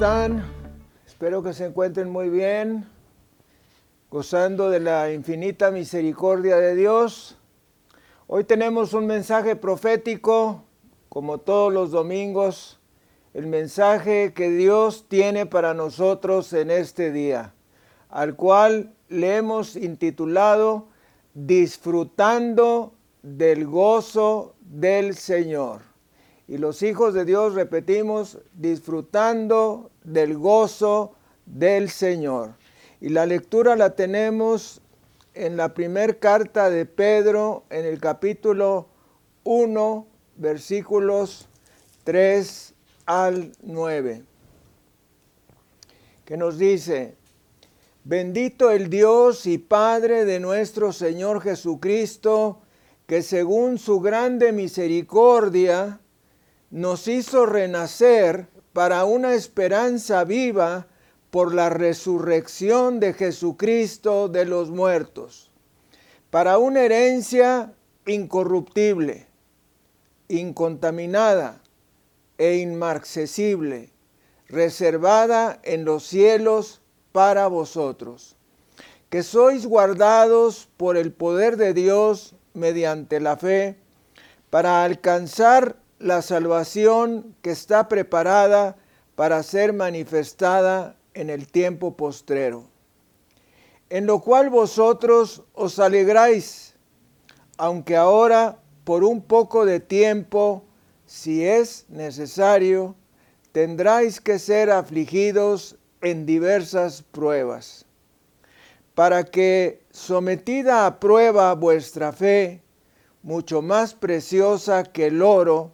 Hola, ¿cómo están? Espero que se encuentren muy bien, gozando de la infinita misericordia de Dios. Hoy tenemos un mensaje profético, como todos los domingos, el mensaje que Dios tiene para nosotros en este día, al cual le hemos intitulado Disfrutando del gozo del Señor. Y los hijos de Dios repetimos, disfrutando del gozo del Señor. Y la lectura la tenemos en la primera carta de Pedro, en el capítulo 1, versículos 3 al 9, que nos dice, bendito el Dios y Padre de nuestro Señor Jesucristo, que según su grande misericordia, nos hizo renacer para una esperanza viva por la resurrección de Jesucristo de los muertos, para una herencia incorruptible, incontaminada e inmarcesible, reservada en los cielos para vosotros, que sois guardados por el poder de Dios mediante la fe, para alcanzar la salvación que está preparada para ser manifestada en el tiempo postrero, en lo cual vosotros os alegráis, aunque ahora por un poco de tiempo, si es necesario, tendráis que ser afligidos en diversas pruebas, para que, sometida a prueba vuestra fe, mucho más preciosa que el oro,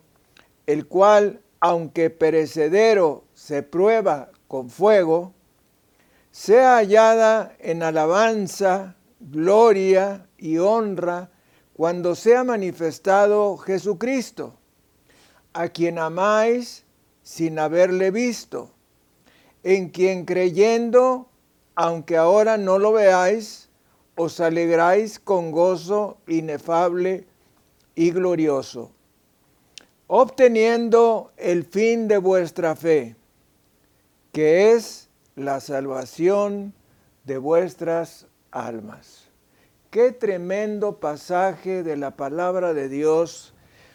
el cual, aunque perecedero, se prueba con fuego, sea hallada en alabanza, gloria y honra cuando sea manifestado Jesucristo, a quien amáis sin haberle visto, en quien creyendo, aunque ahora no lo veáis, os alegráis con gozo inefable y glorioso obteniendo el fin de vuestra fe, que es la salvación de vuestras almas. Qué tremendo pasaje de la palabra de Dios.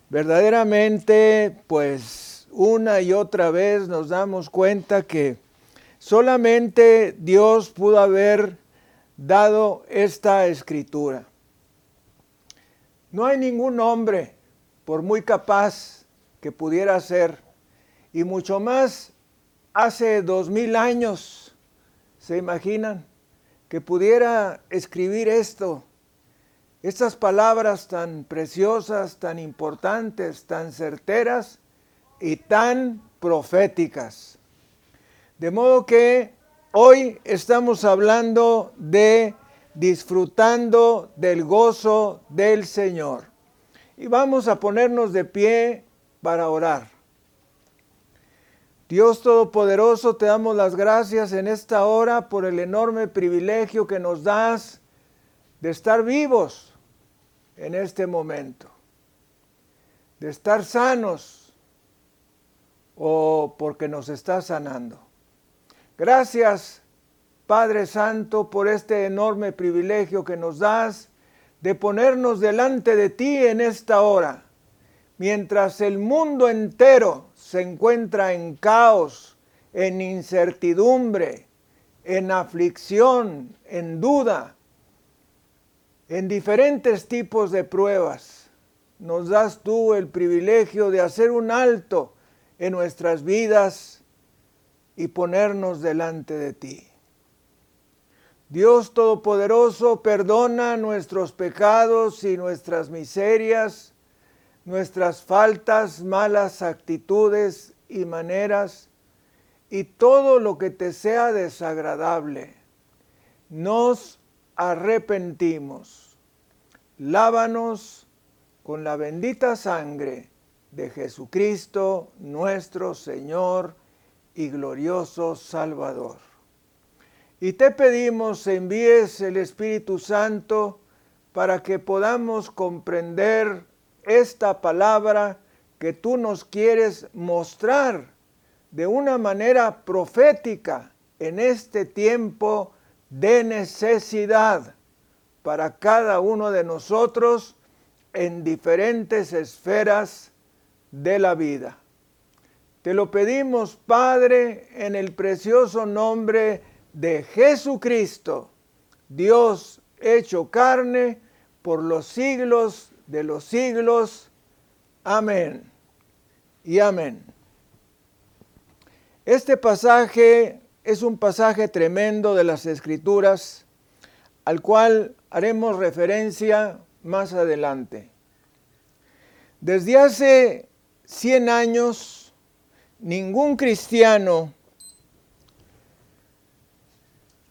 Verdaderamente, pues una y otra vez nos damos cuenta que solamente Dios pudo haber dado esta escritura. No hay ningún hombre, por muy capaz que pudiera ser, y mucho más hace dos mil años, ¿se imaginan? Que pudiera escribir esto, estas palabras tan preciosas, tan importantes, tan certeras y tan proféticas. De modo que hoy estamos hablando de disfrutando del gozo del Señor. Y vamos a ponernos de pie para orar. Dios Todopoderoso, te damos las gracias en esta hora por el enorme privilegio que nos das de estar vivos en este momento, de estar sanos o porque nos estás sanando. Gracias, Padre Santo, por este enorme privilegio que nos das de ponernos delante de ti en esta hora mientras el mundo entero se encuentra en caos, en incertidumbre, en aflicción, en duda, en diferentes tipos de pruebas, nos das tú el privilegio de hacer un alto en nuestras vidas y ponernos delante de ti. Dios Todopoderoso, perdona nuestros pecados y nuestras miserias nuestras faltas, malas actitudes y maneras y todo lo que te sea desagradable. Nos arrepentimos. Lávanos con la bendita sangre de Jesucristo, nuestro Señor y glorioso Salvador. Y te pedimos envíes el Espíritu Santo para que podamos comprender esta palabra que tú nos quieres mostrar de una manera profética en este tiempo de necesidad para cada uno de nosotros en diferentes esferas de la vida. Te lo pedimos, Padre, en el precioso nombre de Jesucristo, Dios hecho carne por los siglos de los siglos. Amén y amén. Este pasaje es un pasaje tremendo de las Escrituras al cual haremos referencia más adelante. Desde hace 100 años, ningún cristiano,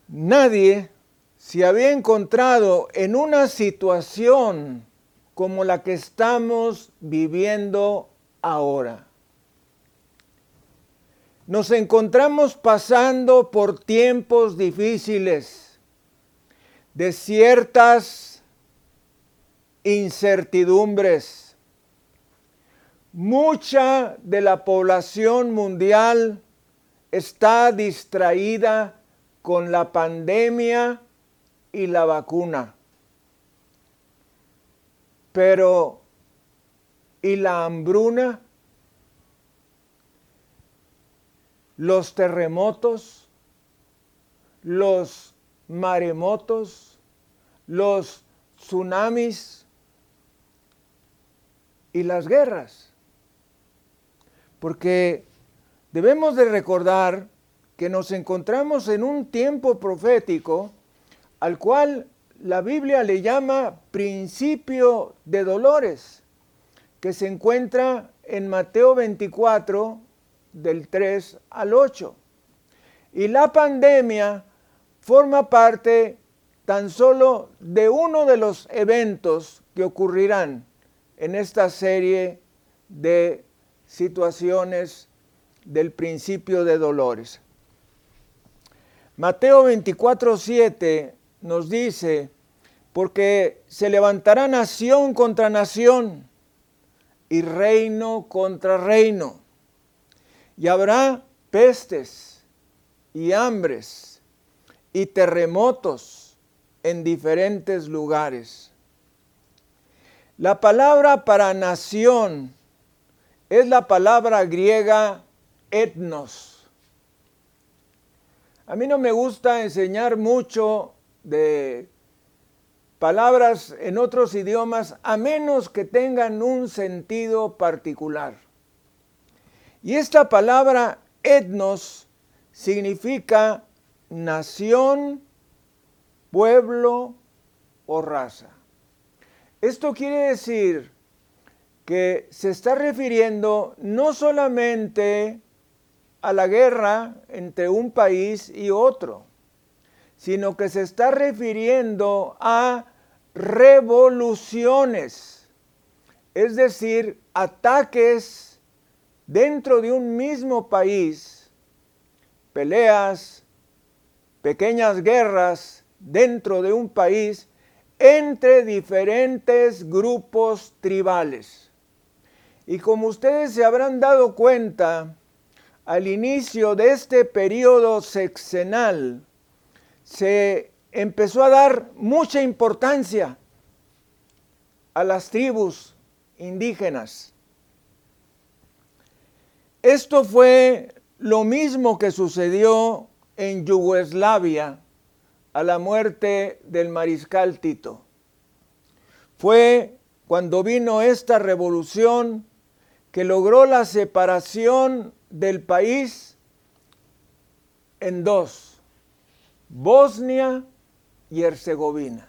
nadie se había encontrado en una situación como la que estamos viviendo ahora. Nos encontramos pasando por tiempos difíciles, de ciertas incertidumbres. Mucha de la población mundial está distraída con la pandemia y la vacuna. Pero, ¿y la hambruna? ¿Los terremotos? ¿Los maremotos? ¿Los tsunamis? ¿Y las guerras? Porque debemos de recordar que nos encontramos en un tiempo profético al cual la Biblia le llama principio de dolores, que se encuentra en Mateo 24, del 3 al 8. Y la pandemia forma parte tan solo de uno de los eventos que ocurrirán en esta serie de situaciones del principio de dolores. Mateo 24, 7 nos dice, porque se levantará nación contra nación y reino contra reino, y habrá pestes y hambres y terremotos en diferentes lugares. La palabra para nación es la palabra griega etnos. A mí no me gusta enseñar mucho de palabras en otros idiomas a menos que tengan un sentido particular. Y esta palabra etnos significa nación, pueblo o raza. Esto quiere decir que se está refiriendo no solamente a la guerra entre un país y otro, sino que se está refiriendo a revoluciones, es decir, ataques dentro de un mismo país, peleas, pequeñas guerras dentro de un país entre diferentes grupos tribales. Y como ustedes se habrán dado cuenta, al inicio de este periodo sexenal, se empezó a dar mucha importancia a las tribus indígenas. Esto fue lo mismo que sucedió en Yugoslavia a la muerte del mariscal Tito. Fue cuando vino esta revolución que logró la separación del país en dos Bosnia y Herzegovina.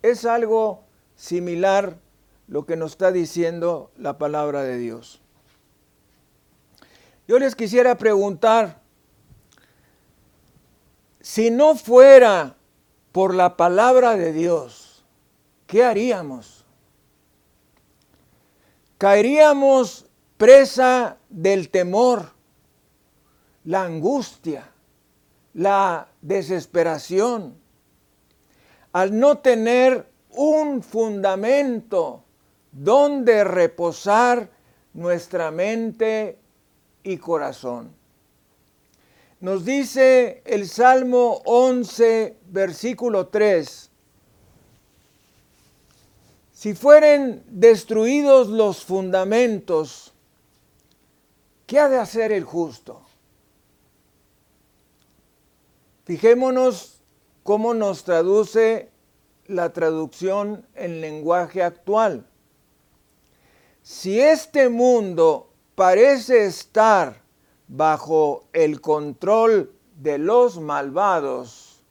Es algo similar lo que nos está diciendo la palabra de Dios. Yo les quisiera preguntar, si no fuera por la palabra de Dios, ¿qué haríamos? Caeríamos presa del temor, la angustia, la desesperación, al no tener un fundamento donde reposar nuestra mente y corazón. Nos dice el Salmo 11, versículo 3, si fueren destruidos los fundamentos, ¿qué ha de hacer el justo? Fijémonos cómo nos traduce la traducción en lenguaje actual. Si este mundo parece estar bajo el control de los malvados,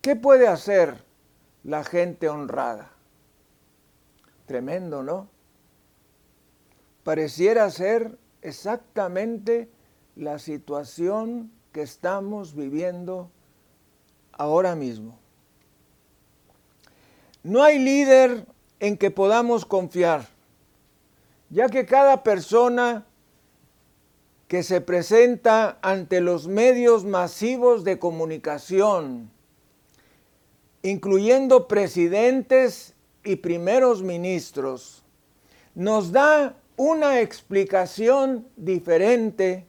¿qué puede hacer la gente honrada? Tremendo, ¿no? Pareciera ser exactamente la situación que estamos viviendo ahora mismo. No hay líder en que podamos confiar, ya que cada persona que se presenta ante los medios masivos de comunicación, incluyendo presidentes y primeros ministros, nos da una explicación diferente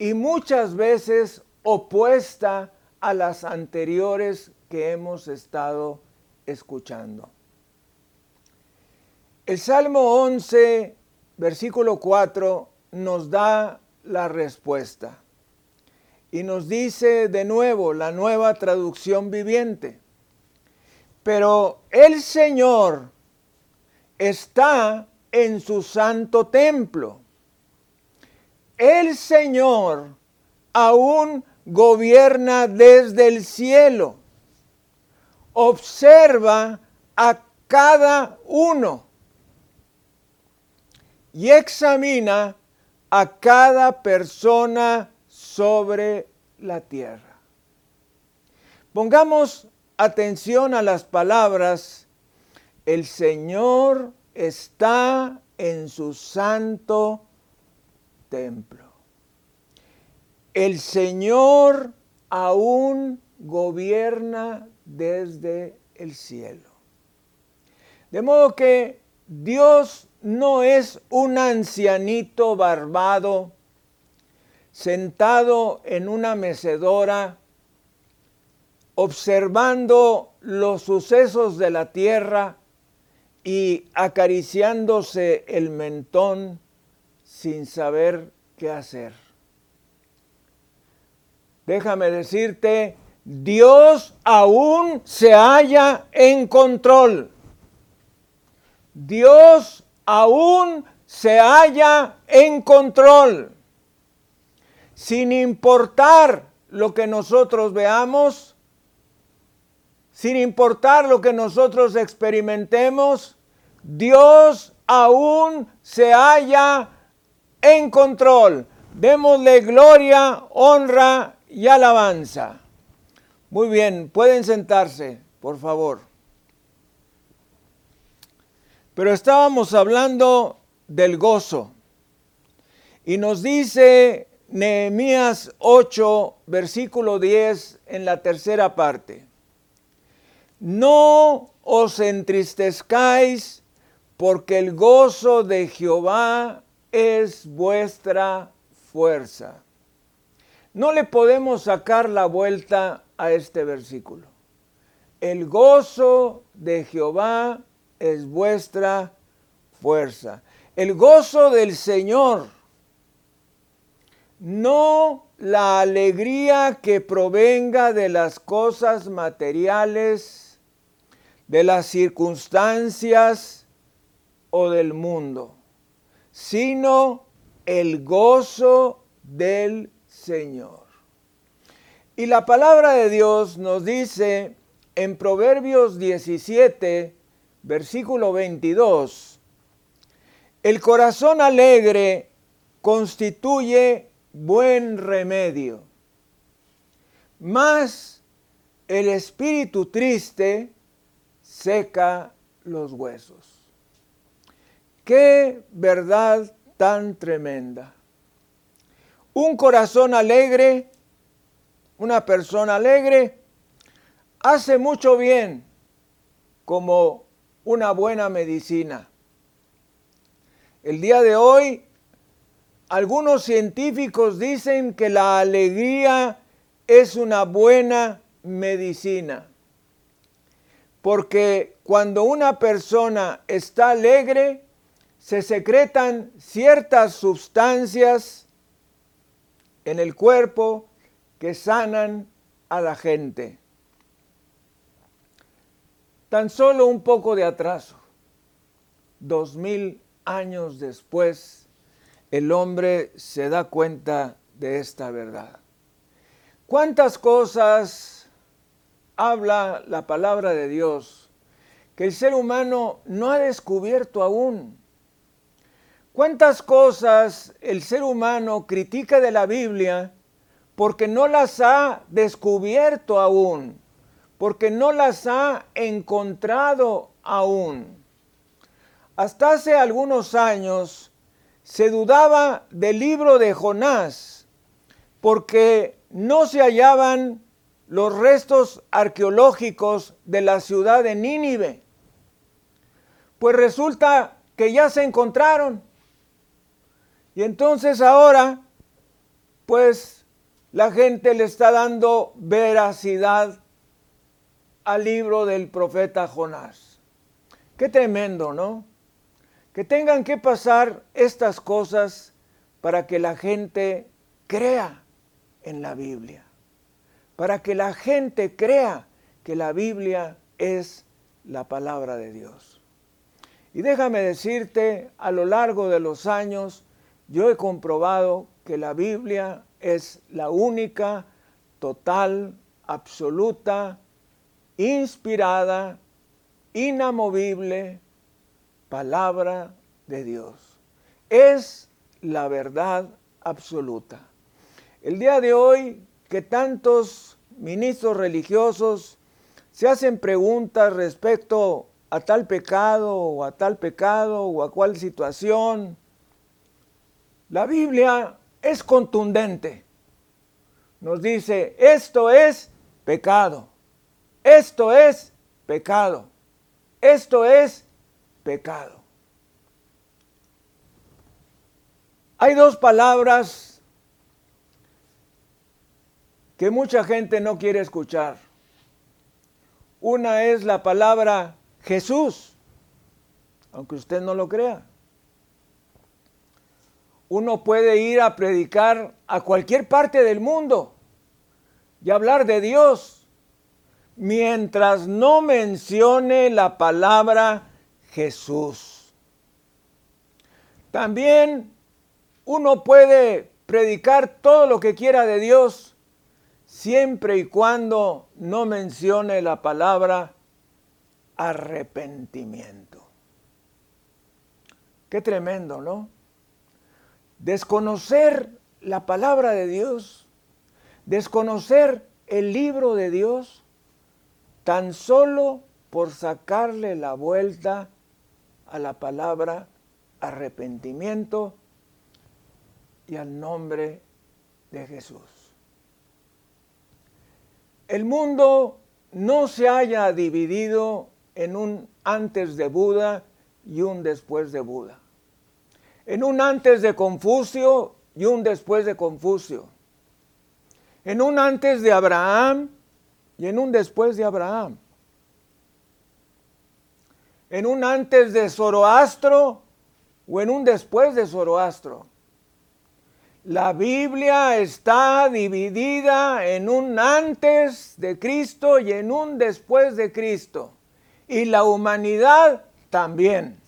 y muchas veces opuesta a las anteriores que hemos estado escuchando. El Salmo 11, versículo 4, nos da la respuesta. Y nos dice de nuevo la nueva traducción viviente. Pero el Señor está en su santo templo. El Señor aún gobierna desde el cielo observa a cada uno y examina a cada persona sobre la tierra. Pongamos atención a las palabras, el Señor está en su santo templo. El Señor aún gobierna desde el cielo. De modo que Dios no es un ancianito barbado sentado en una mecedora observando los sucesos de la tierra y acariciándose el mentón sin saber qué hacer. Déjame decirte Dios aún se halla en control. Dios aún se halla en control. Sin importar lo que nosotros veamos, sin importar lo que nosotros experimentemos, Dios aún se halla en control. Démosle gloria, honra y alabanza. Muy bien, pueden sentarse, por favor. Pero estábamos hablando del gozo. Y nos dice Nehemías 8, versículo 10 en la tercera parte. No os entristezcáis porque el gozo de Jehová es vuestra fuerza. No le podemos sacar la vuelta a este versículo. El gozo de Jehová es vuestra fuerza. El gozo del Señor, no la alegría que provenga de las cosas materiales, de las circunstancias o del mundo, sino el gozo del Señor. Y la palabra de Dios nos dice en Proverbios 17, versículo 22, el corazón alegre constituye buen remedio, mas el espíritu triste seca los huesos. Qué verdad tan tremenda. Un corazón alegre una persona alegre hace mucho bien como una buena medicina. El día de hoy algunos científicos dicen que la alegría es una buena medicina. Porque cuando una persona está alegre, se secretan ciertas sustancias en el cuerpo que sanan a la gente. Tan solo un poco de atraso, dos mil años después, el hombre se da cuenta de esta verdad. ¿Cuántas cosas habla la palabra de Dios que el ser humano no ha descubierto aún? ¿Cuántas cosas el ser humano critica de la Biblia porque no las ha descubierto aún, porque no las ha encontrado aún. Hasta hace algunos años se dudaba del libro de Jonás, porque no se hallaban los restos arqueológicos de la ciudad de Nínive. Pues resulta que ya se encontraron. Y entonces ahora, pues la gente le está dando veracidad al libro del profeta Jonás. Qué tremendo, ¿no? Que tengan que pasar estas cosas para que la gente crea en la Biblia. Para que la gente crea que la Biblia es la palabra de Dios. Y déjame decirte, a lo largo de los años, yo he comprobado que la Biblia es la única, total, absoluta, inspirada, inamovible palabra de Dios. Es la verdad absoluta. El día de hoy que tantos ministros religiosos se hacen preguntas respecto a tal pecado o a tal pecado o a cual situación, la Biblia es contundente. Nos dice, esto es pecado, esto es pecado, esto es pecado. Hay dos palabras que mucha gente no quiere escuchar. Una es la palabra Jesús, aunque usted no lo crea uno puede ir a predicar a cualquier parte del mundo y hablar de Dios mientras no mencione la palabra Jesús. También uno puede predicar todo lo que quiera de Dios siempre y cuando no mencione la palabra arrepentimiento. Qué tremendo, ¿no? Desconocer la palabra de Dios, desconocer el libro de Dios, tan solo por sacarle la vuelta a la palabra arrepentimiento y al nombre de Jesús. El mundo no se haya dividido en un antes de Buda y un después de Buda en un antes de Confucio y un después de Confucio, en un antes de Abraham y en un después de Abraham, en un antes de Zoroastro o en un después de Zoroastro. La Biblia está dividida en un antes de Cristo y en un después de Cristo. Y la humanidad también.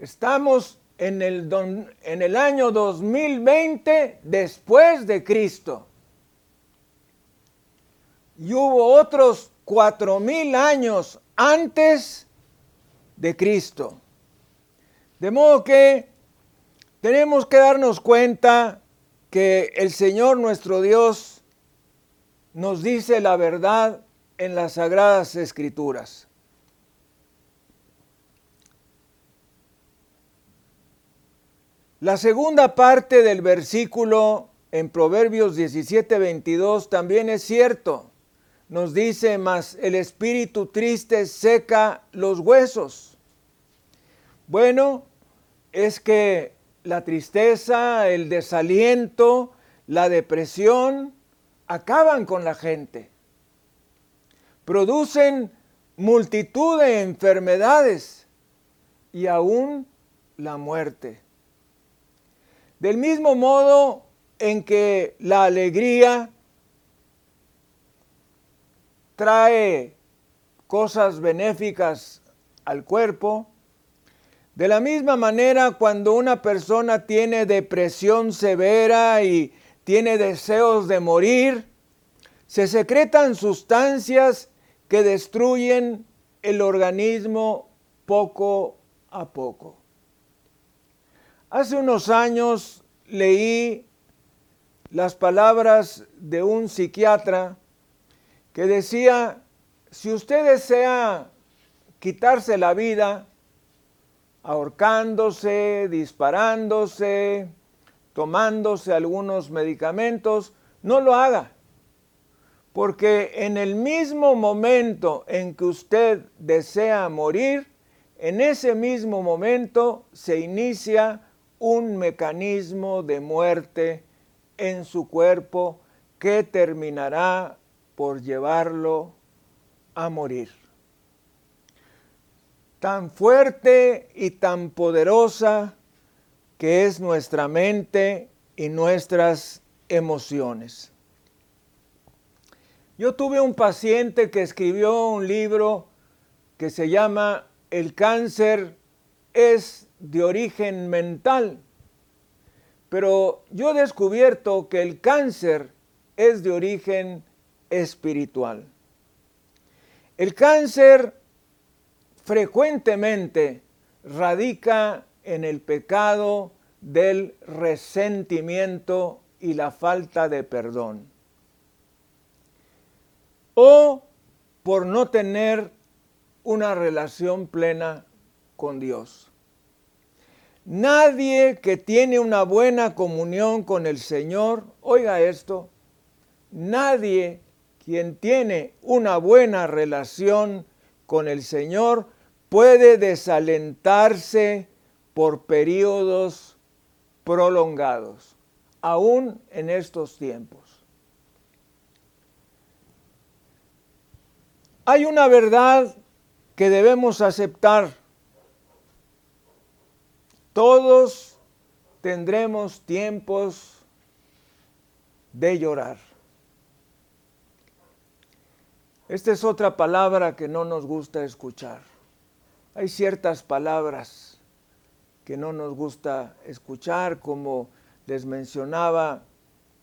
Estamos en el, en el año 2020 después de Cristo. Y hubo otros cuatro mil años antes de Cristo. De modo que tenemos que darnos cuenta que el Señor nuestro Dios nos dice la verdad en las sagradas escrituras. La segunda parte del versículo en Proverbios 17, 22 también es cierto. Nos dice, mas el espíritu triste seca los huesos. Bueno, es que la tristeza, el desaliento, la depresión acaban con la gente. Producen multitud de enfermedades y aún la muerte. Del mismo modo en que la alegría trae cosas benéficas al cuerpo, de la misma manera cuando una persona tiene depresión severa y tiene deseos de morir, se secretan sustancias que destruyen el organismo poco a poco. Hace unos años leí las palabras de un psiquiatra que decía, si usted desea quitarse la vida, ahorcándose, disparándose, tomándose algunos medicamentos, no lo haga. Porque en el mismo momento en que usted desea morir, en ese mismo momento se inicia un mecanismo de muerte en su cuerpo que terminará por llevarlo a morir. Tan fuerte y tan poderosa que es nuestra mente y nuestras emociones. Yo tuve un paciente que escribió un libro que se llama El cáncer es de origen mental, pero yo he descubierto que el cáncer es de origen espiritual. El cáncer frecuentemente radica en el pecado del resentimiento y la falta de perdón. O por no tener una relación plena con Dios. Nadie que tiene una buena comunión con el Señor, oiga esto, nadie quien tiene una buena relación con el Señor puede desalentarse por periodos prolongados, aún en estos tiempos. Hay una verdad que debemos aceptar. Todos tendremos tiempos de llorar. Esta es otra palabra que no nos gusta escuchar. Hay ciertas palabras que no nos gusta escuchar, como les mencionaba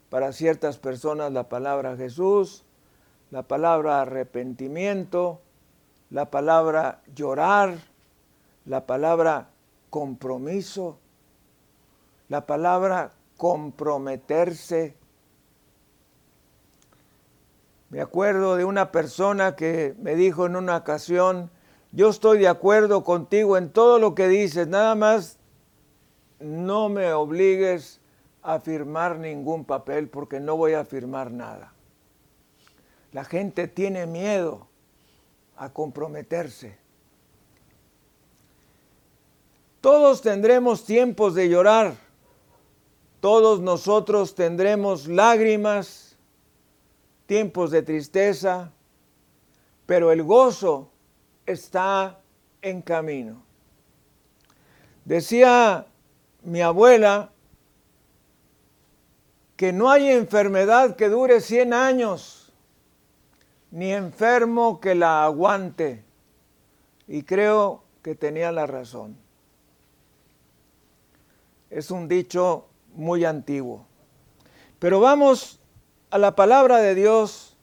para ciertas personas la palabra Jesús, la palabra arrepentimiento, la palabra llorar, la palabra compromiso, la palabra comprometerse. Me acuerdo de una persona que me dijo en una ocasión, yo estoy de acuerdo contigo en todo lo que dices, nada más no me obligues a firmar ningún papel porque no voy a firmar nada. La gente tiene miedo a comprometerse. Todos tendremos tiempos de llorar, todos nosotros tendremos lágrimas, tiempos de tristeza, pero el gozo está en camino. Decía mi abuela que no hay enfermedad que dure 100 años, ni enfermo que la aguante. Y creo que tenía la razón. Es un dicho muy antiguo. Pero vamos a la palabra de Dios,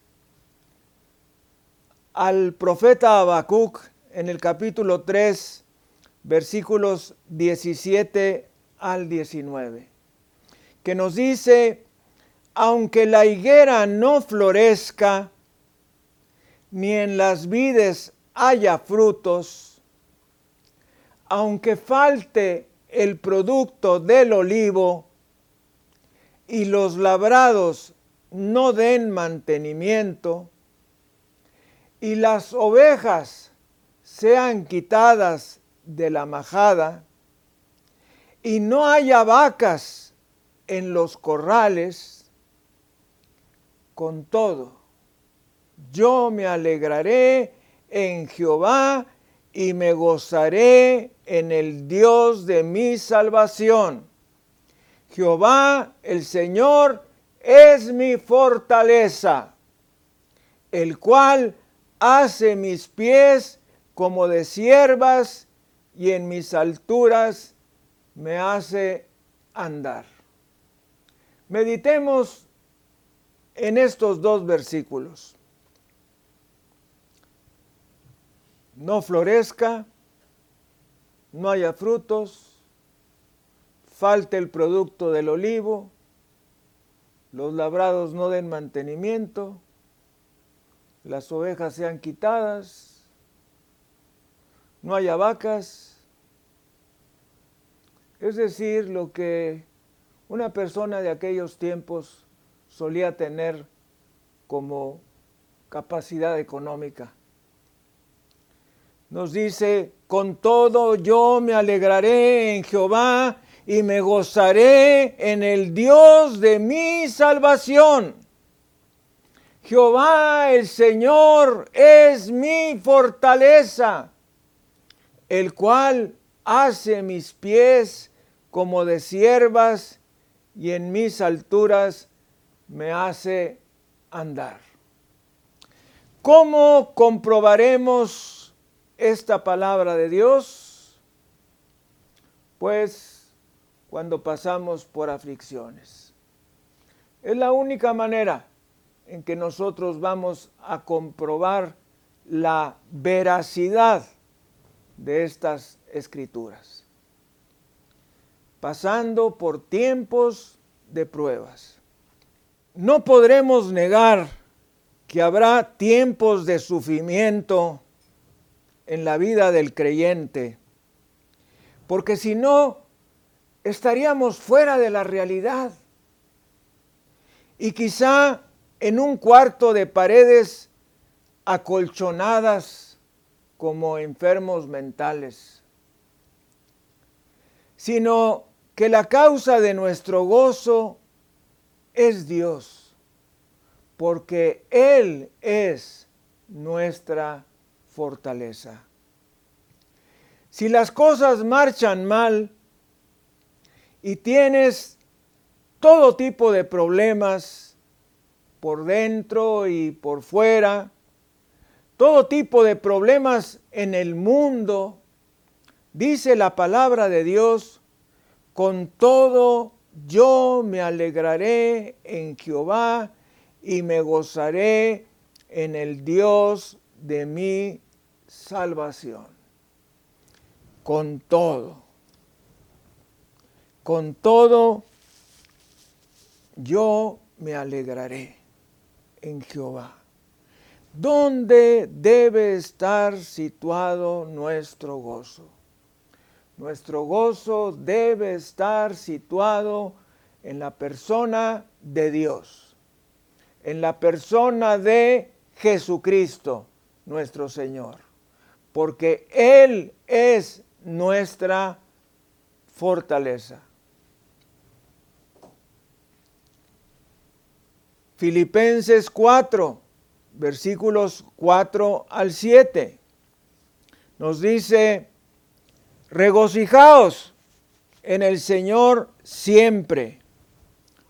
al profeta Habacuc en el capítulo 3, versículos 17 al 19, que nos dice, aunque la higuera no florezca, ni en las vides haya frutos, aunque falte el producto del olivo y los labrados no den mantenimiento, y las ovejas sean quitadas de la majada, y no haya vacas en los corrales, con todo, yo me alegraré en Jehová y me gozaré en el Dios de mi salvación. Jehová, el Señor, es mi fortaleza, el cual hace mis pies como de siervas y en mis alturas me hace andar. Meditemos en estos dos versículos. No florezca, no haya frutos, falte el producto del olivo, los labrados no den mantenimiento, las ovejas sean quitadas, no haya vacas. Es decir, lo que una persona de aquellos tiempos solía tener como capacidad económica. Nos dice, con todo yo me alegraré en Jehová y me gozaré en el Dios de mi salvación. Jehová el Señor es mi fortaleza, el cual hace mis pies como de siervas y en mis alturas me hace andar. ¿Cómo comprobaremos esta palabra de Dios? Pues cuando pasamos por aflicciones. Es la única manera en que nosotros vamos a comprobar la veracidad de estas escrituras, pasando por tiempos de pruebas. No podremos negar que habrá tiempos de sufrimiento en la vida del creyente, porque si no, estaríamos fuera de la realidad. Y quizá en un cuarto de paredes acolchonadas como enfermos mentales, sino que la causa de nuestro gozo es Dios, porque Él es nuestra fortaleza. Si las cosas marchan mal y tienes todo tipo de problemas, por dentro y por fuera, todo tipo de problemas en el mundo, dice la palabra de Dios, con todo yo me alegraré en Jehová y me gozaré en el Dios de mi salvación. Con todo, con todo yo me alegraré en Jehová. ¿Dónde debe estar situado nuestro gozo? Nuestro gozo debe estar situado en la persona de Dios, en la persona de Jesucristo, nuestro Señor, porque Él es nuestra fortaleza. Filipenses 4, versículos 4 al 7. Nos dice, regocijaos en el Señor siempre.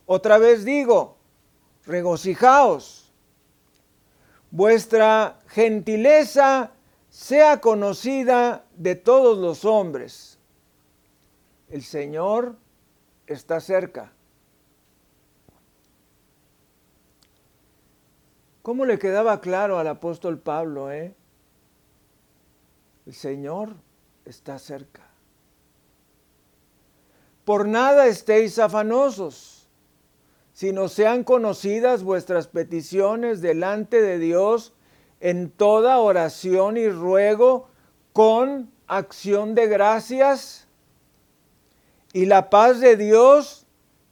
Otra vez digo, regocijaos. Vuestra gentileza sea conocida de todos los hombres. El Señor está cerca. ¿Cómo le quedaba claro al apóstol Pablo, eh? El Señor está cerca. Por nada estéis afanosos, sino sean conocidas vuestras peticiones delante de Dios en toda oración y ruego con acción de gracias. Y la paz de Dios,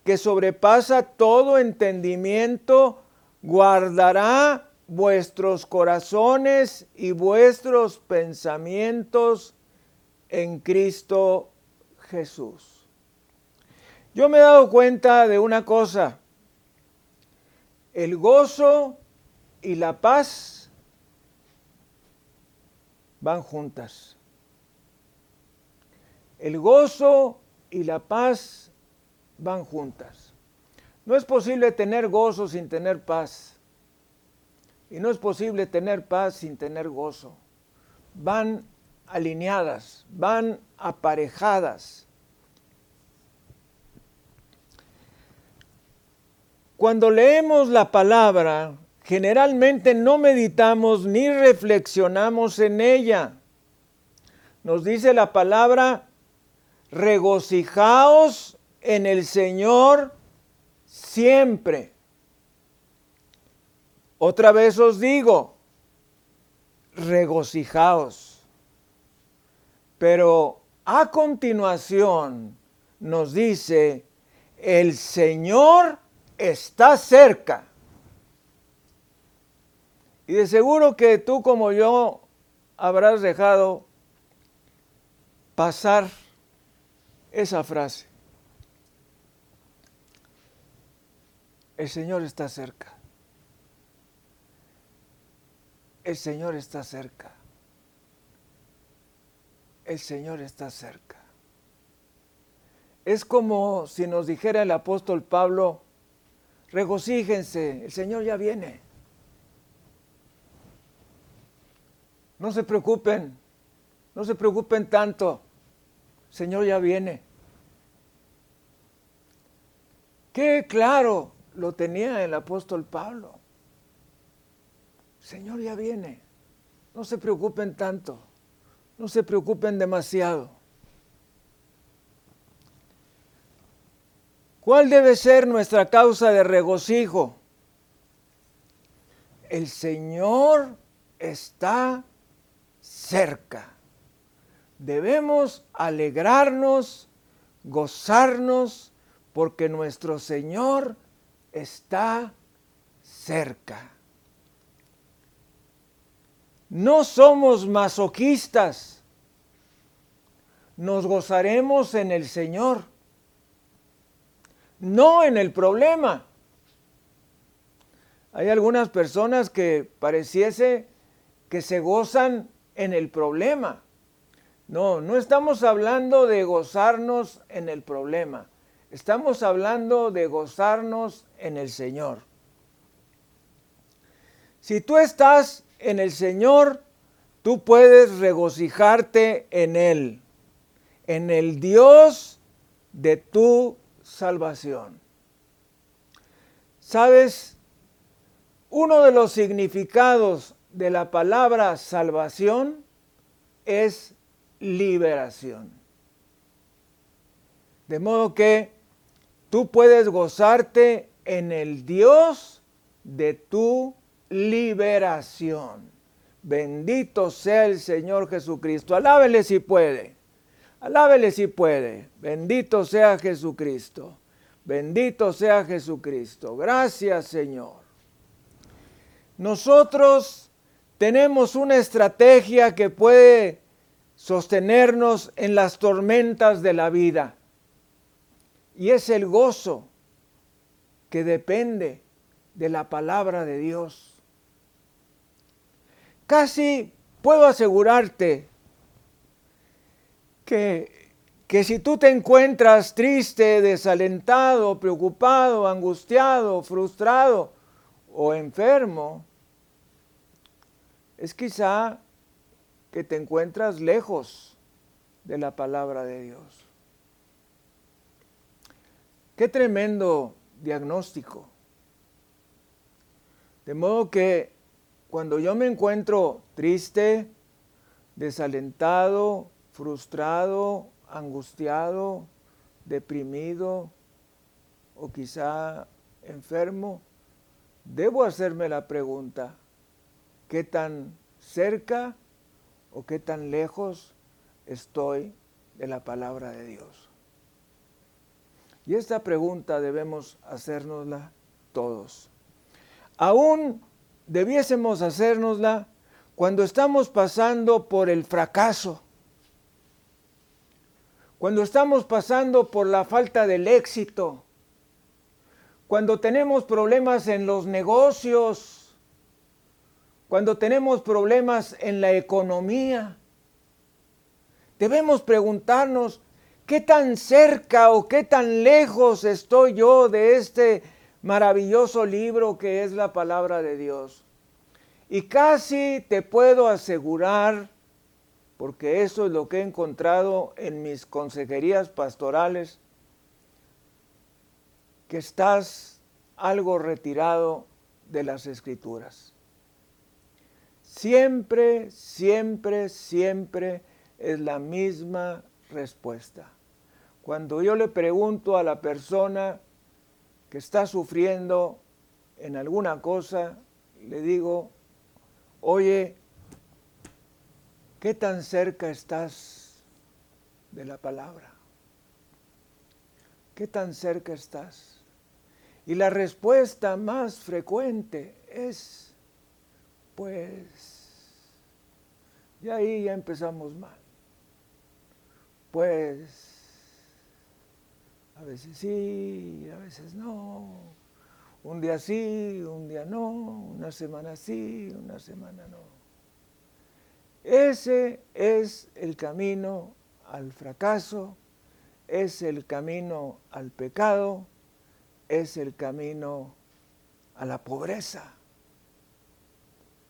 que sobrepasa todo entendimiento, guardará vuestros corazones y vuestros pensamientos en Cristo Jesús. Yo me he dado cuenta de una cosa. El gozo y la paz van juntas. El gozo y la paz van juntas. No es posible tener gozo sin tener paz. Y no es posible tener paz sin tener gozo. Van alineadas, van aparejadas. Cuando leemos la palabra, generalmente no meditamos ni reflexionamos en ella. Nos dice la palabra, regocijaos en el Señor siempre. Otra vez os digo, regocijaos. Pero a continuación nos dice, el Señor está cerca. Y de seguro que tú como yo habrás dejado pasar esa frase. El Señor está cerca. El Señor está cerca. El Señor está cerca. Es como si nos dijera el apóstol Pablo, regocíjense, el Señor ya viene. No se preocupen, no se preocupen tanto, Señor ya viene. Qué claro lo tenía el apóstol Pablo. Señor ya viene, no se preocupen tanto, no se preocupen demasiado. ¿Cuál debe ser nuestra causa de regocijo? El Señor está cerca. Debemos alegrarnos, gozarnos, porque nuestro Señor está cerca. No somos masoquistas, nos gozaremos en el Señor no en el problema. Hay algunas personas que pareciese que se gozan en el problema. No, no estamos hablando de gozarnos en el problema. Estamos hablando de gozarnos en el Señor. Si tú estás en el Señor, tú puedes regocijarte en Él, en el Dios de tu salvación. ¿Sabes? Uno de los significados de la palabra salvación es liberación. De modo que tú puedes gozarte en el Dios de tu liberación. Bendito sea el Señor Jesucristo. Alábele si puede. Alábele si puede. Bendito sea Jesucristo. Bendito sea Jesucristo. Gracias Señor. Nosotros tenemos una estrategia que puede sostenernos en las tormentas de la vida. Y es el gozo que depende de la palabra de Dios. Casi puedo asegurarte que, que si tú te encuentras triste, desalentado, preocupado, angustiado, frustrado o enfermo, es quizá que te encuentras lejos de la palabra de Dios. Qué tremendo diagnóstico. De modo que cuando yo me encuentro triste, desalentado, frustrado, angustiado, deprimido o quizá enfermo, debo hacerme la pregunta, ¿qué tan cerca o qué tan lejos estoy de la palabra de Dios? Y esta pregunta debemos hacérnosla todos. Aún debiésemos hacérnosla cuando estamos pasando por el fracaso cuando estamos pasando por la falta del éxito, cuando tenemos problemas en los negocios, cuando tenemos problemas en la economía, debemos preguntarnos, ¿qué tan cerca o qué tan lejos estoy yo de este maravilloso libro que es la palabra de Dios? Y casi te puedo asegurar porque eso es lo que he encontrado en mis consejerías pastorales, que estás algo retirado de las escrituras. Siempre, siempre, siempre es la misma respuesta. Cuando yo le pregunto a la persona que está sufriendo en alguna cosa, le digo, oye, ¿Qué tan cerca estás de la palabra? ¿Qué tan cerca estás? Y la respuesta más frecuente es, pues, y ahí ya empezamos mal. Pues, a veces sí, a veces no. Un día sí, un día no, una semana sí, una semana no. Ese es el camino al fracaso, es el camino al pecado, es el camino a la pobreza,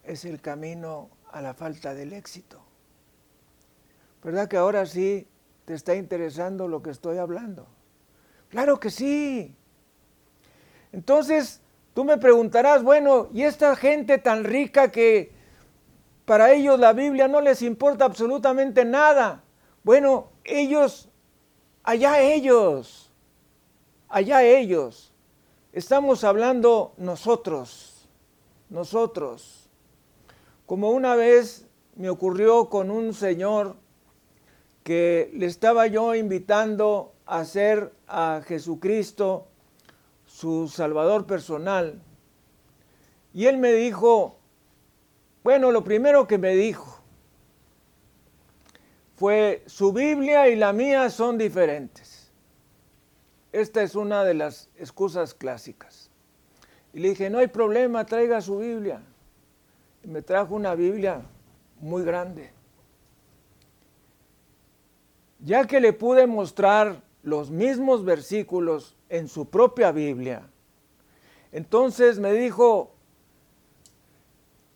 es el camino a la falta del éxito. ¿Verdad que ahora sí te está interesando lo que estoy hablando? Claro que sí. Entonces, tú me preguntarás, bueno, ¿y esta gente tan rica que para ellos la Biblia no les importa absolutamente nada. Bueno, ellos, allá ellos, allá ellos. Estamos hablando nosotros, nosotros. Como una vez me ocurrió con un señor que le estaba yo invitando a hacer a Jesucristo su Salvador personal. Y él me dijo, bueno, lo primero que me dijo fue, su Biblia y la mía son diferentes. Esta es una de las excusas clásicas. Y le dije, no hay problema, traiga su Biblia. Me trajo una Biblia muy grande. Ya que le pude mostrar los mismos versículos en su propia Biblia, entonces me dijo,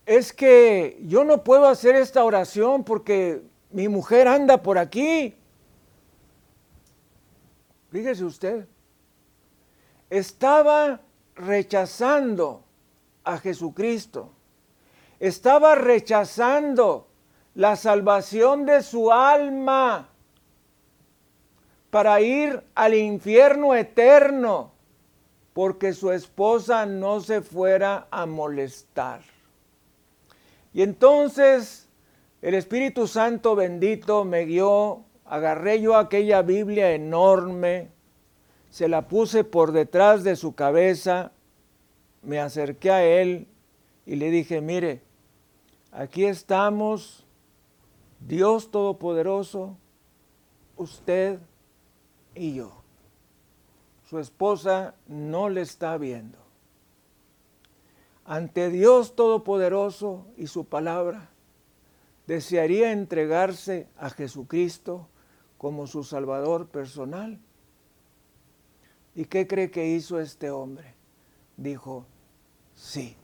es que yo no puedo hacer esta oración porque mi mujer anda por aquí. Fíjese usted, estaba rechazando a Jesucristo, estaba rechazando la salvación de su alma para ir al infierno eterno, porque su esposa no se fuera a molestar. Y entonces el Espíritu Santo bendito me guió, agarré yo aquella Biblia enorme, se la puse por detrás de su cabeza, me acerqué a él y le dije, mire, aquí estamos, Dios Todopoderoso, usted y yo. Su esposa no le está viendo ante Dios Todopoderoso y su palabra, desearía entregarse a Jesucristo como su Salvador personal. ¿Y qué cree que hizo este hombre? Dijo, sí.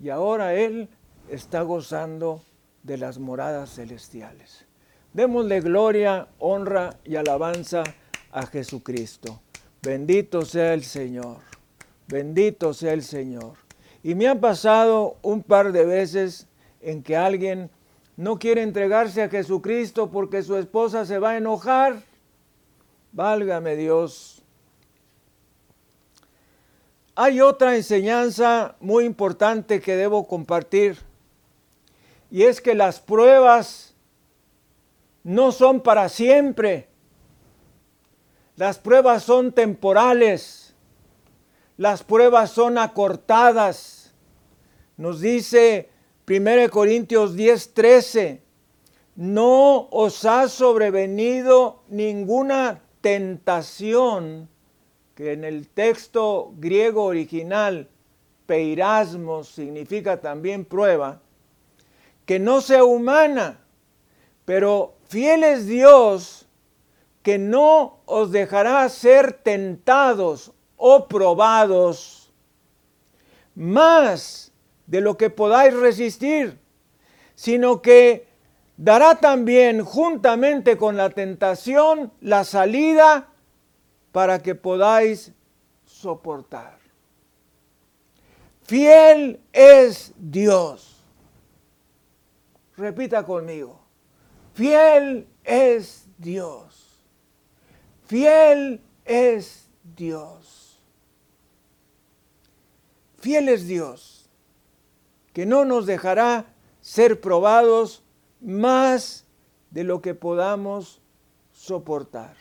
Y ahora él está gozando de las moradas celestiales. Démosle gloria, honra y alabanza a Jesucristo. Bendito sea el Señor. Bendito sea el Señor. Y me ha pasado un par de veces en que alguien no quiere entregarse a Jesucristo porque su esposa se va a enojar. Válgame Dios. Hay otra enseñanza muy importante que debo compartir y es que las pruebas no son para siempre. Las pruebas son temporales. Las pruebas son acortadas. Nos dice 1 Corintios 10, 13, no os ha sobrevenido ninguna tentación, que en el texto griego original, peirasmos significa también prueba, que no sea humana, pero fiel es Dios que no os dejará ser tentados o probados más de lo que podáis resistir, sino que dará también juntamente con la tentación la salida para que podáis soportar. Fiel es Dios. Repita conmigo. Fiel es Dios. Fiel es Dios. Fiel es Dios, que no nos dejará ser probados más de lo que podamos soportar.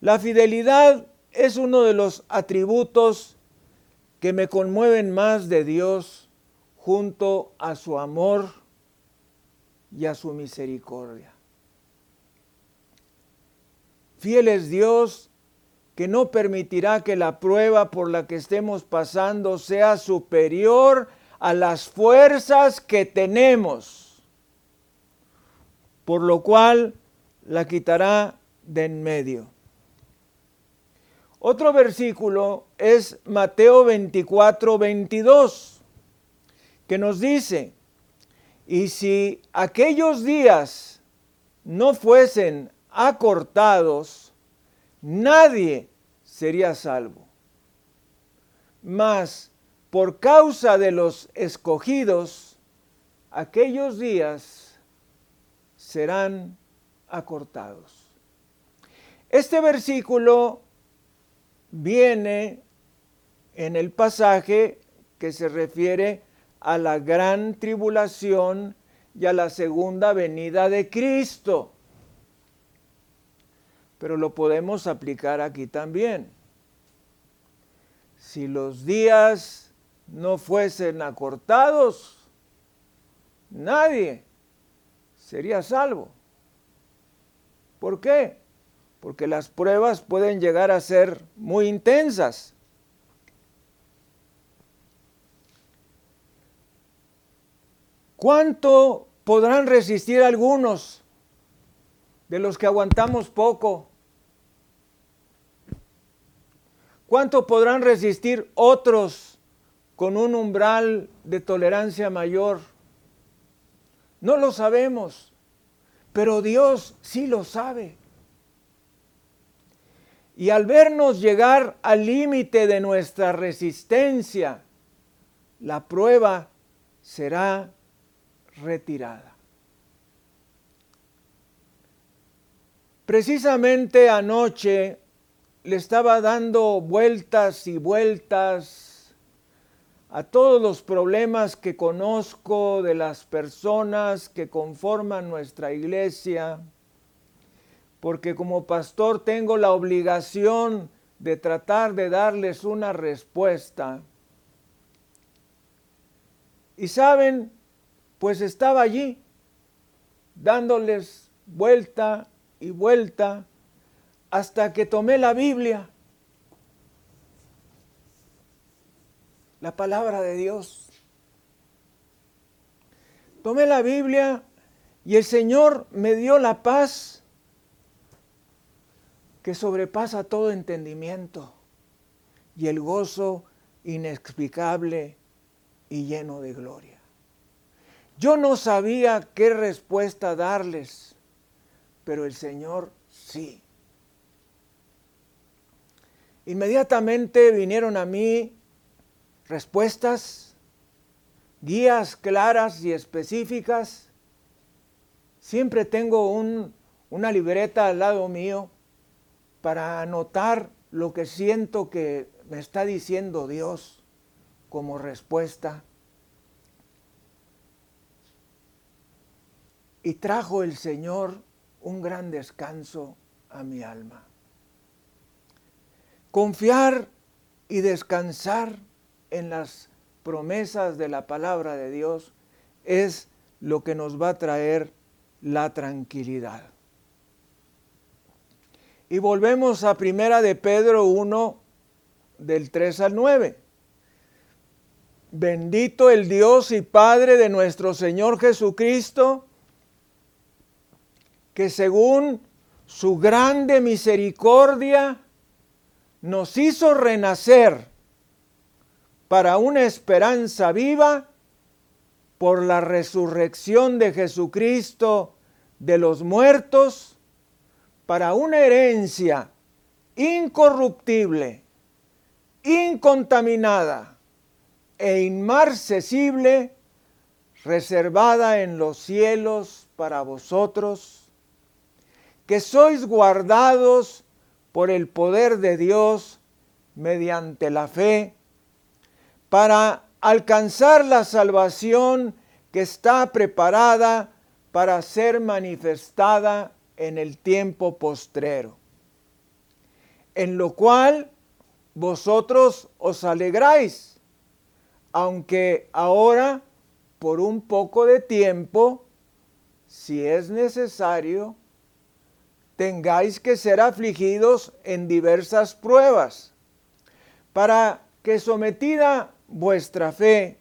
La fidelidad es uno de los atributos que me conmueven más de Dios junto a su amor y a su misericordia. Fiel es Dios que no permitirá que la prueba por la que estemos pasando sea superior a las fuerzas que tenemos, por lo cual la quitará de en medio. Otro versículo es Mateo 24, 22, que nos dice, y si aquellos días no fuesen acortados, nadie sería salvo. Mas por causa de los escogidos, aquellos días serán acortados. Este versículo viene en el pasaje que se refiere a la gran tribulación y a la segunda venida de Cristo. Pero lo podemos aplicar aquí también. Si los días no fuesen acortados, nadie sería salvo. ¿Por qué? Porque las pruebas pueden llegar a ser muy intensas. ¿Cuánto podrán resistir algunos de los que aguantamos poco? ¿Cuánto podrán resistir otros con un umbral de tolerancia mayor? No lo sabemos, pero Dios sí lo sabe. Y al vernos llegar al límite de nuestra resistencia, la prueba será retirada. Precisamente anoche le estaba dando vueltas y vueltas a todos los problemas que conozco de las personas que conforman nuestra iglesia, porque como pastor tengo la obligación de tratar de darles una respuesta. Y saben, pues estaba allí, dándoles vuelta y vuelta, hasta que tomé la Biblia la palabra de Dios. Tomé la Biblia y el Señor me dio la paz que sobrepasa todo entendimiento y el gozo inexplicable y lleno de gloria. Yo no sabía qué respuesta darles, pero el Señor sí. Inmediatamente vinieron a mí respuestas, guías claras y específicas. Siempre tengo una libreta al lado mío para anotar lo que siento que me está diciendo Dios como respuesta. Y trajo el Señor un gran descanso a mi alma. Confiar y descansar en las promesas de la palabra de Dios es lo que nos va a traer la tranquilidad. Y volvemos a primera de Pedro 1 del 3 al 9. Bendito el Dios y Padre de nuestro Señor Jesucristo, que según su grande misericordia nos hizo renacer para una esperanza viva por la resurrección de Jesucristo de los muertos, para una herencia incorruptible, incontaminada e inmarcesible, reservada en los cielos para vosotros, que sois guardados por el poder de Dios mediante la fe, para alcanzar la salvación que está preparada para ser manifestada en el tiempo postrero, en lo cual vosotros os alegráis, aunque ahora por un poco de tiempo, si es necesario, tengáis que ser afligidos en diversas pruebas, para que sometida vuestra fe,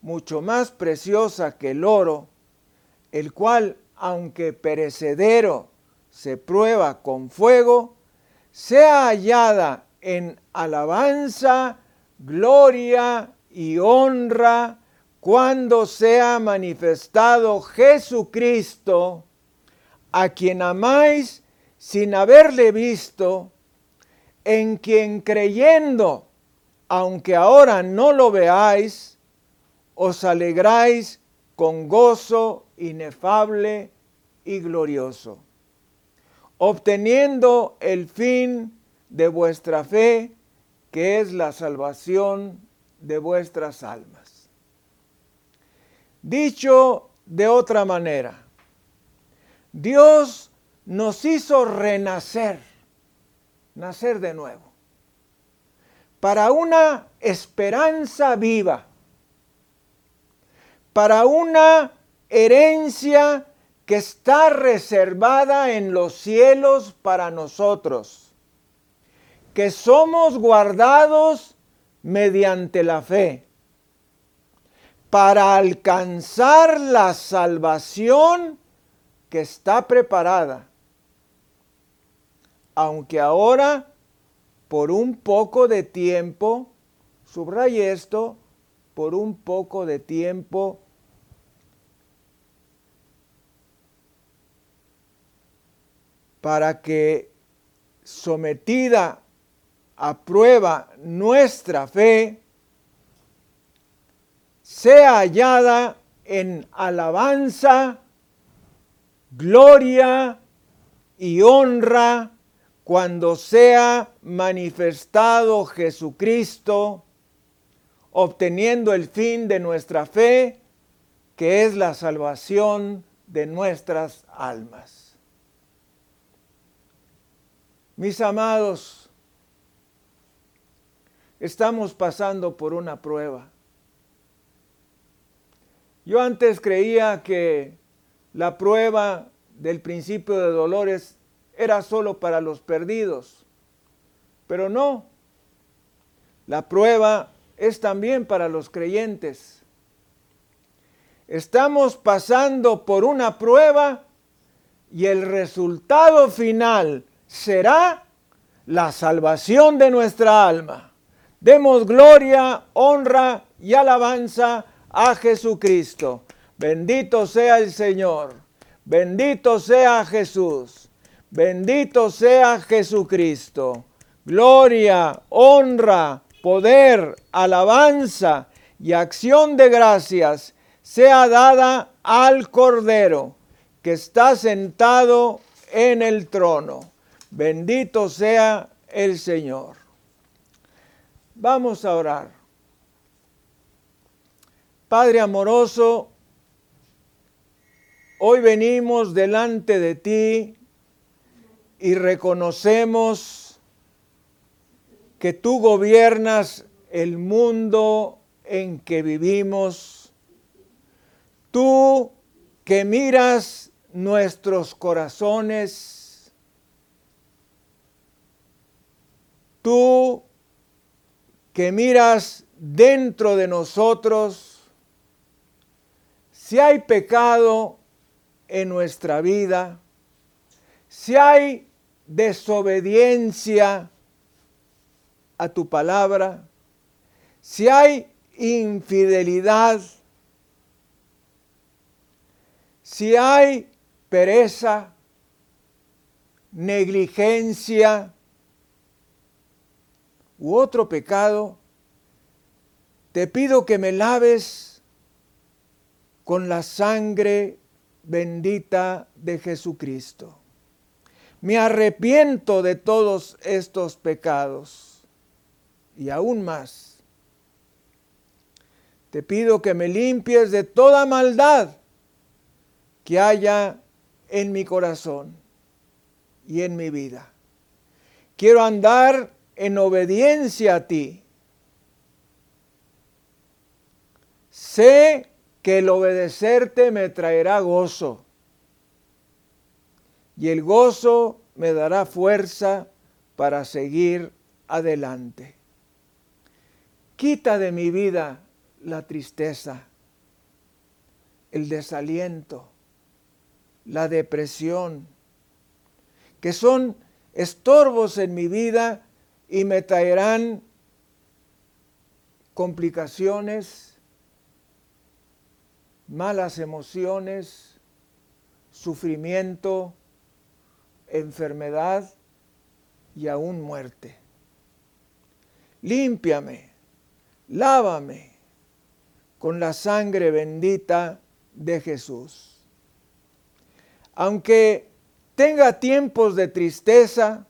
mucho más preciosa que el oro, el cual, aunque perecedero, se prueba con fuego, sea hallada en alabanza, gloria y honra cuando sea manifestado Jesucristo, a quien amáis sin haberle visto, en quien creyendo, aunque ahora no lo veáis, os alegráis con gozo inefable y glorioso, obteniendo el fin de vuestra fe, que es la salvación de vuestras almas. Dicho de otra manera, Dios nos hizo renacer, nacer de nuevo para una esperanza viva, para una herencia que está reservada en los cielos para nosotros, que somos guardados mediante la fe, para alcanzar la salvación que está preparada, aunque ahora por un poco de tiempo, subrayé esto, por un poco de tiempo, para que sometida a prueba nuestra fe, sea hallada en alabanza, gloria y honra cuando sea manifestado Jesucristo, obteniendo el fin de nuestra fe, que es la salvación de nuestras almas. Mis amados, estamos pasando por una prueba. Yo antes creía que la prueba del principio de dolores era solo para los perdidos. Pero no, la prueba es también para los creyentes. Estamos pasando por una prueba y el resultado final será la salvación de nuestra alma. Demos gloria, honra y alabanza a Jesucristo. Bendito sea el Señor. Bendito sea Jesús. Bendito sea Jesucristo. Gloria, honra, poder, alabanza y acción de gracias sea dada al Cordero que está sentado en el trono. Bendito sea el Señor. Vamos a orar. Padre amoroso, hoy venimos delante de ti y reconocemos que tú gobiernas el mundo en que vivimos, tú que miras nuestros corazones. Tú que miras dentro de nosotros, si hay pecado en nuestra vida, si hay desobediencia a tu palabra, si hay infidelidad, si hay pereza, negligencia u otro pecado, te pido que me laves con la sangre bendita de Jesucristo. Me arrepiento de todos estos pecados y aún más. Te pido que me limpies de toda maldad que haya en mi corazón y en mi vida. Quiero andar en obediencia a ti. Sé que el obedecerte me traerá gozo y el gozo me dará fuerza para seguir adelante. Quita de mi vida la tristeza, el desaliento, la depresión, que son estorbos en mi vida y me traerán complicaciones, malas emociones, sufrimiento, enfermedad y aún muerte. Límpiame, lávame con la sangre bendita de Jesús aunque tenga tiempos de tristeza,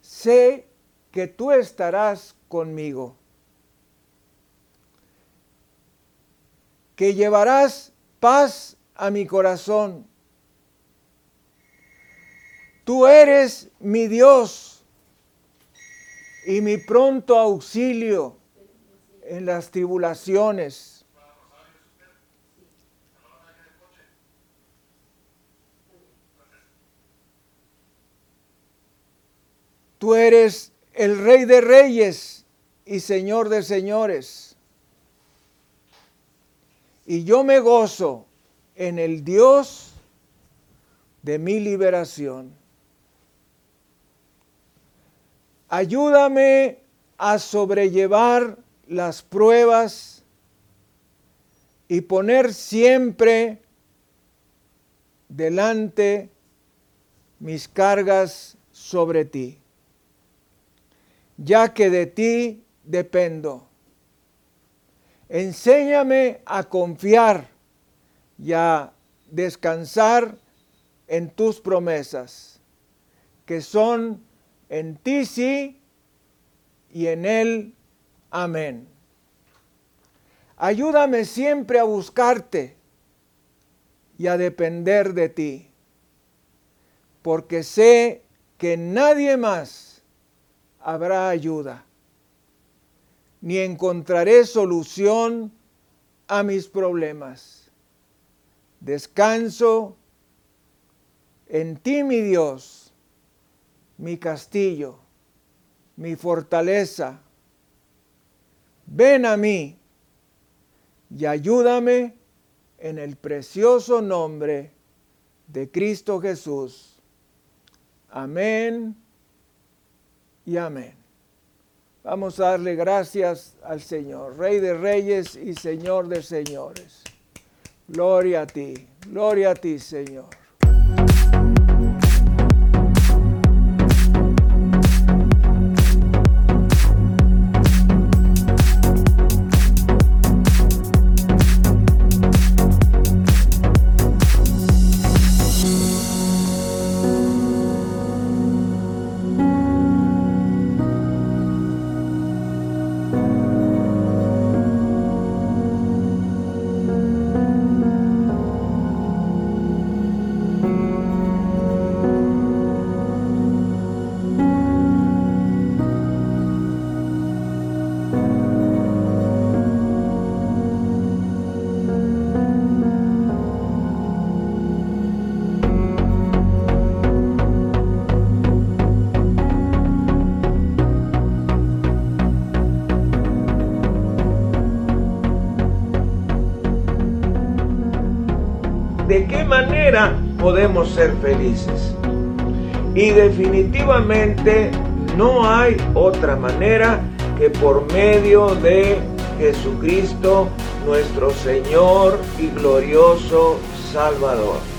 sé que tú estarás conmigo, que llevarás paz a mi corazón. Tú eres mi Dios y mi pronto auxilio en las tribulaciones. Tú eres el rey de reyes y señor de señores. Y yo me gozo en el Dios de mi liberación. Ayúdame a sobrellevar las pruebas y poner siempre delante mis cargas sobre ti ya que de ti dependo. Enséñame a confiar y a descansar en tus promesas, que son en ti sí y en él amén. Ayúdame siempre a buscarte y a depender de ti, porque sé que nadie más habrá ayuda, ni encontraré solución a mis problemas. Descanso en ti, mi Dios, mi castillo, mi fortaleza. Ven a mí y ayúdame en el precioso nombre de Cristo Jesús. Amén y amén. Vamos a darle gracias al Señor, Rey de Reyes y Señor de Señores. Gloria a ti, gloria a ti, Señor. Felices. Y definitivamente no hay otra manera que por medio de Jesucristo, nuestro Señor y glorioso Salvador.